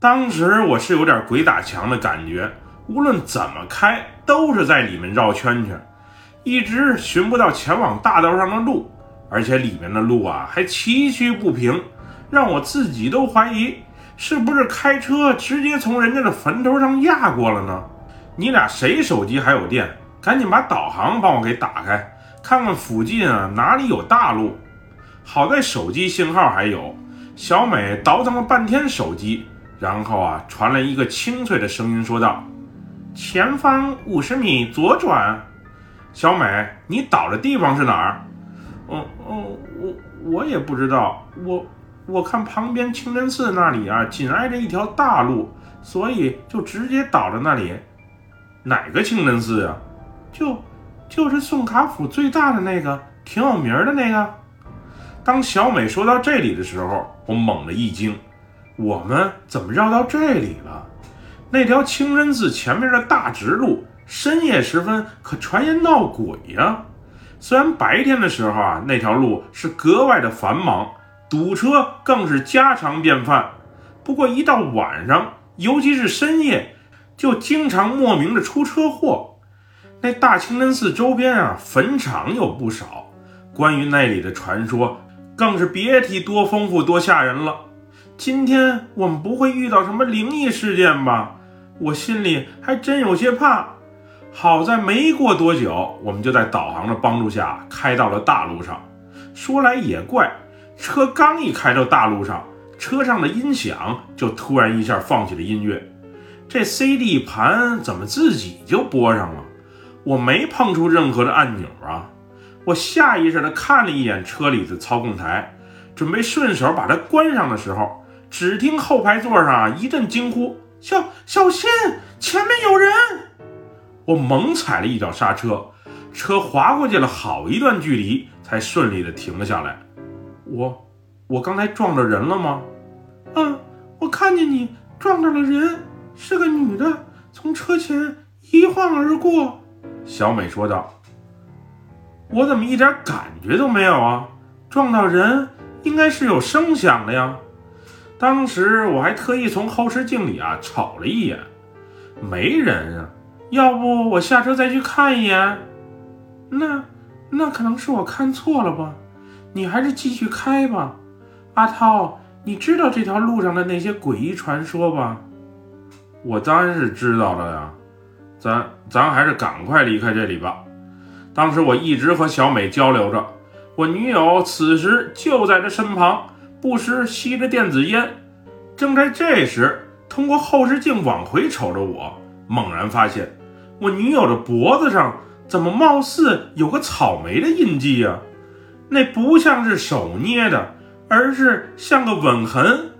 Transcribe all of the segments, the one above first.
当时我是有点鬼打墙的感觉，无论怎么开都是在里面绕圈圈，一直寻不到前往大道上的路，而且里面的路啊还崎岖不平，让我自己都怀疑是不是开车直接从人家的坟头上压过了呢？你俩谁手机还有电？赶紧把导航帮我给打开，看看附近啊哪里有大路。好在手机信号还有。小美倒腾了半天手机，然后啊传来一个清脆的声音说道：“前方五十米左转。”小美，你倒的地方是哪儿？哦哦，我我也不知道。我我看旁边清真寺那里啊紧挨着一条大路，所以就直接倒在那里。哪个清真寺呀？就就是宋卡府最大的那个，挺有名的那个。当小美说到这里的时候，我猛地一惊：我们怎么绕到这里了？那条清真寺前面的大直路，深夜时分可传言闹鬼呀！虽然白天的时候啊，那条路是格外的繁忙，堵车更是家常便饭。不过一到晚上，尤其是深夜，就经常莫名的出车祸。那大清真寺周边啊，坟场有不少，关于那里的传说更是别提多丰富多吓人了。今天我们不会遇到什么灵异事件吧？我心里还真有些怕。好在没过多久，我们就在导航的帮助下开到了大路上。说来也怪，车刚一开到大路上，车上的音响就突然一下放起了音乐，这 CD 盘怎么自己就播上了？我没碰出任何的按钮啊！我下意识地看了一眼车里的操控台，准备顺手把它关上的时候，只听后排座上一阵惊呼：“小小心，前面有人！”我猛踩了一脚刹车，车滑过去了好一段距离，才顺利的停了下来。我，我刚才撞着人了吗？嗯，我看见你撞着了人，是个女的，从车前一晃而过。小美说道：“我怎么一点感觉都没有啊？撞到人应该是有声响的呀。当时我还特意从后视镜里啊瞅了一眼，没人啊。要不我下车再去看一眼？那那可能是我看错了吧？你还是继续开吧。阿涛，你知道这条路上的那些诡异传说吧？我当然是知道了呀。”咱咱还是赶快离开这里吧。当时我一直和小美交流着，我女友此时就在这身旁，不时吸着电子烟。正在这时，通过后视镜往回瞅着我，猛然发现我女友的脖子上怎么貌似有个草莓的印记啊？那不像是手捏的，而是像个吻痕。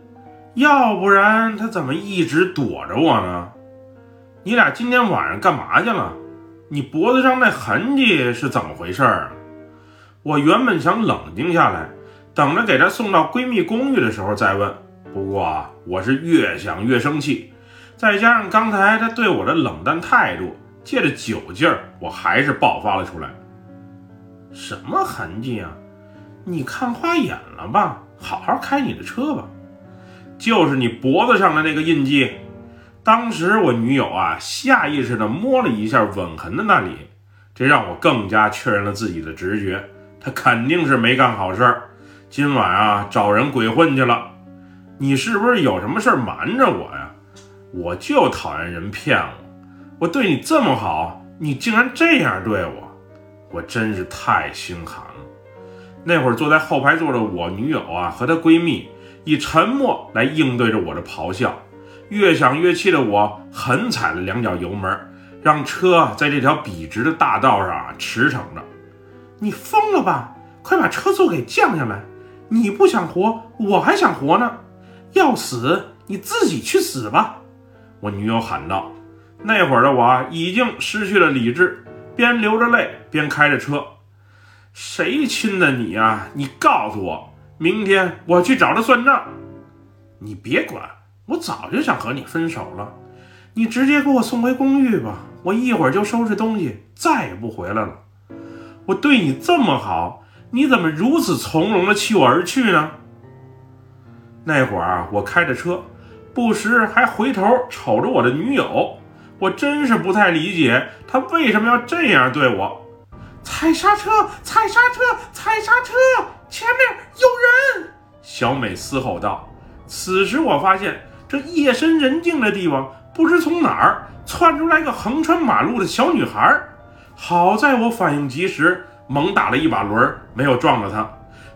要不然她怎么一直躲着我呢？你俩今天晚上干嘛去了？你脖子上那痕迹是怎么回事啊？我原本想冷静下来，等着给她送到闺蜜公寓的时候再问。不过啊，我是越想越生气，再加上刚才她对我的冷淡态度，借着酒劲儿，我还是爆发了出来。什么痕迹啊？你看花眼了吧？好好开你的车吧。就是你脖子上的那个印记。当时我女友啊，下意识地摸了一下吻痕的那里，这让我更加确认了自己的直觉，她肯定是没干好事儿，今晚啊找人鬼混去了。你是不是有什么事瞒着我呀？我就讨厌人骗我，我对你这么好，你竟然这样对我，我真是太心寒了。那会儿坐在后排座的我女友啊和她闺蜜以沉默来应对着我的咆哮。越想越气的我，狠踩了两脚油门，让车在这条笔直的大道上啊驰骋着。你疯了吧？快把车速给降下来！你不想活，我还想活呢。要死，你自己去死吧！我女友喊道。那会儿的我已经失去了理智，边流着泪边开着车。谁亲的你呀？你告诉我，明天我去找他算账。你别管。我早就想和你分手了，你直接给我送回公寓吧，我一会儿就收拾东西，再也不回来了。我对你这么好，你怎么如此从容的弃我而去呢？那会儿啊，我开着车，不时还回头瞅着我的女友。我真是不太理解她为什么要这样对我。踩刹车！踩刹车！踩刹车！前面有人！小美嘶吼道。此时我发现，这夜深人静的地方，不知从哪儿窜出来个横穿马路的小女孩。好在我反应及时，猛打了一把轮，没有撞到他。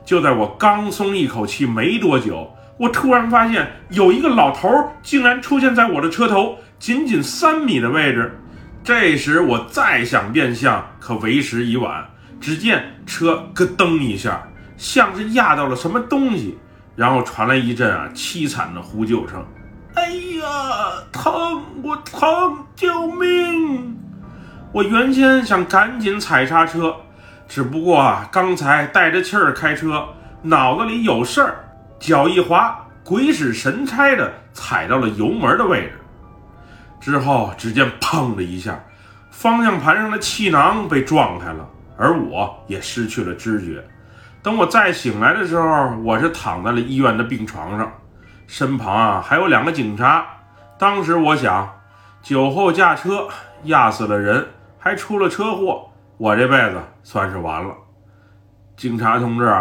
就在我刚松一口气没多久，我突然发现有一个老头竟然出现在我的车头仅仅三米的位置。这时我再想变向，可为时已晚。只见车咯噔一下，像是压到了什么东西，然后传来一阵啊凄惨的呼救声：“哎呀，疼！我疼！救命！”我原先想赶紧踩刹车，只不过啊刚才带着气儿开车，脑子里有事儿，脚一滑，鬼使神差的踩到了油门的位置。之后，只见“砰”的一下，方向盘上的气囊被撞开了，而我也失去了知觉。等我再醒来的时候，我是躺在了医院的病床上，身旁啊还有两个警察。当时我想，酒后驾车压死了人，还出了车祸，我这辈子算是完了。警察同志，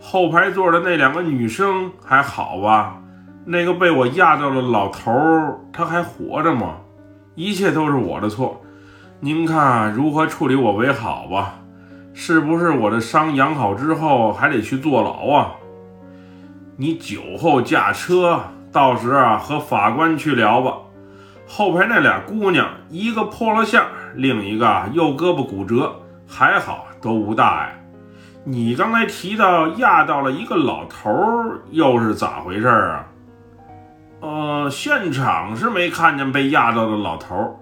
后排座的那两个女生还好吧？那个被我压到的老头儿，他还活着吗？一切都是我的错，您看如何处理我为好吧？是不是我的伤养好之后还得去坐牢啊？你酒后驾车，到时啊和法官去聊吧。后排那俩姑娘，一个破了相，另一个右胳膊骨折，还好都无大碍。你刚才提到压到了一个老头儿，又是咋回事啊？呃，现场是没看见被压到的老头儿，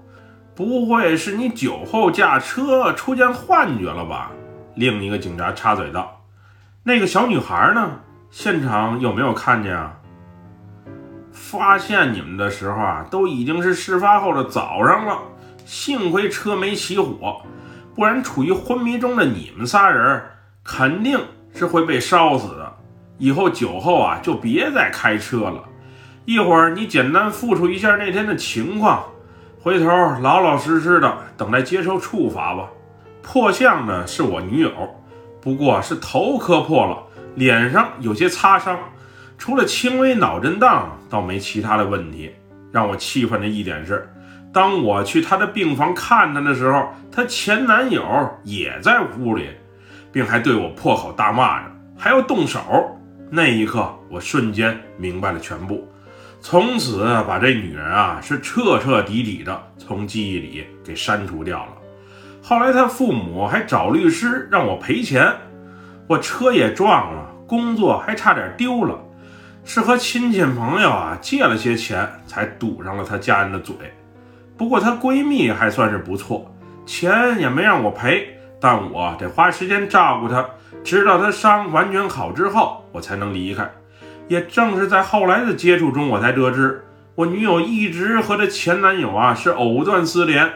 不会是你酒后驾车出现幻觉了吧？另一个警察插嘴道：“那个小女孩呢？现场有没有看见啊？”发现你们的时候啊，都已经是事发后的早上了。幸亏车没起火，不然处于昏迷中的你们仨人肯定是会被烧死的。以后酒后啊，就别再开车了。一会儿你简单复述一下那天的情况，回头老老实实的等待接受处罚吧。破相呢是我女友，不过是头磕破了，脸上有些擦伤，除了轻微脑震荡，倒没其他的问题。让我气愤的一点是，当我去她的病房看她的时候，她前男友也在屋里，并还对我破口大骂着，还要动手。那一刻，我瞬间明白了全部。从此把这女人啊是彻彻底底的从记忆里给删除掉了。后来她父母还找律师让我赔钱，我车也撞了，工作还差点丢了，是和亲戚朋友啊借了些钱才堵上了她家人的嘴。不过她闺蜜还算是不错，钱也没让我赔，但我得花时间照顾她，直到她伤完全好之后，我才能离开。也正是在后来的接触中，我才得知我女友一直和她前男友啊是藕断丝连。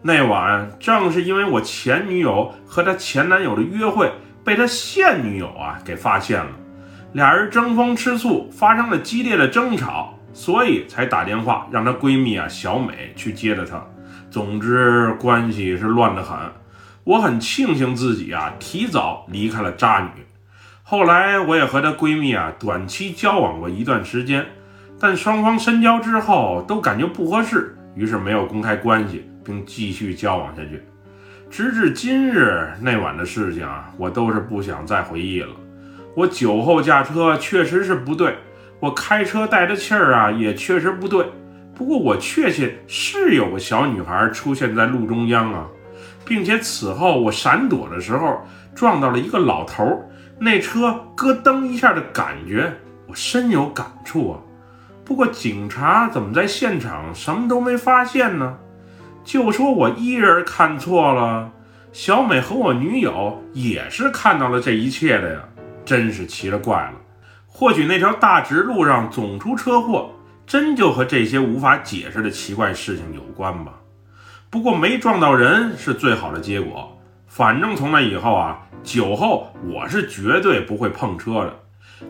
那晚正是因为我前女友和她前男友的约会被她现女友啊给发现了，俩人争风吃醋，发生了激烈的争吵，所以才打电话让她闺蜜啊小美去接的她。总之关系是乱得很。我很庆幸自己啊提早离开了渣女。后来我也和她闺蜜啊短期交往过一段时间，但双方深交之后都感觉不合适，于是没有公开关系，并继续交往下去。直至今日，那晚的事情啊，我都是不想再回忆了。我酒后驾车确实是不对，我开车带着气儿啊也确实不对。不过我确信是有个小女孩出现在路中央啊，并且此后我闪躲的时候撞到了一个老头。那车咯噔一下的感觉，我深有感触啊。不过警察怎么在现场什么都没发现呢？就说我一人看错了，小美和我女友也是看到了这一切的呀，真是奇了怪了。或许那条大直路上总出车祸，真就和这些无法解释的奇怪事情有关吧。不过没撞到人是最好的结果。反正从那以后啊，酒后我是绝对不会碰车的，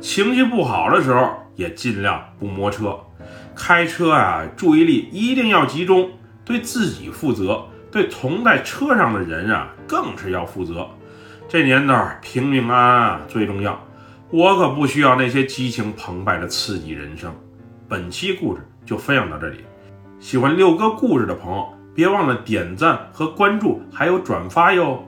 情绪不好的时候也尽量不摸车。开车啊，注意力一定要集中，对自己负责，对同在车上的人啊，更是要负责。这年头平平安安啊最重要，我可不需要那些激情澎湃的刺激人生。本期故事就分享到这里，喜欢六哥故事的朋友，别忘了点赞和关注，还有转发哟。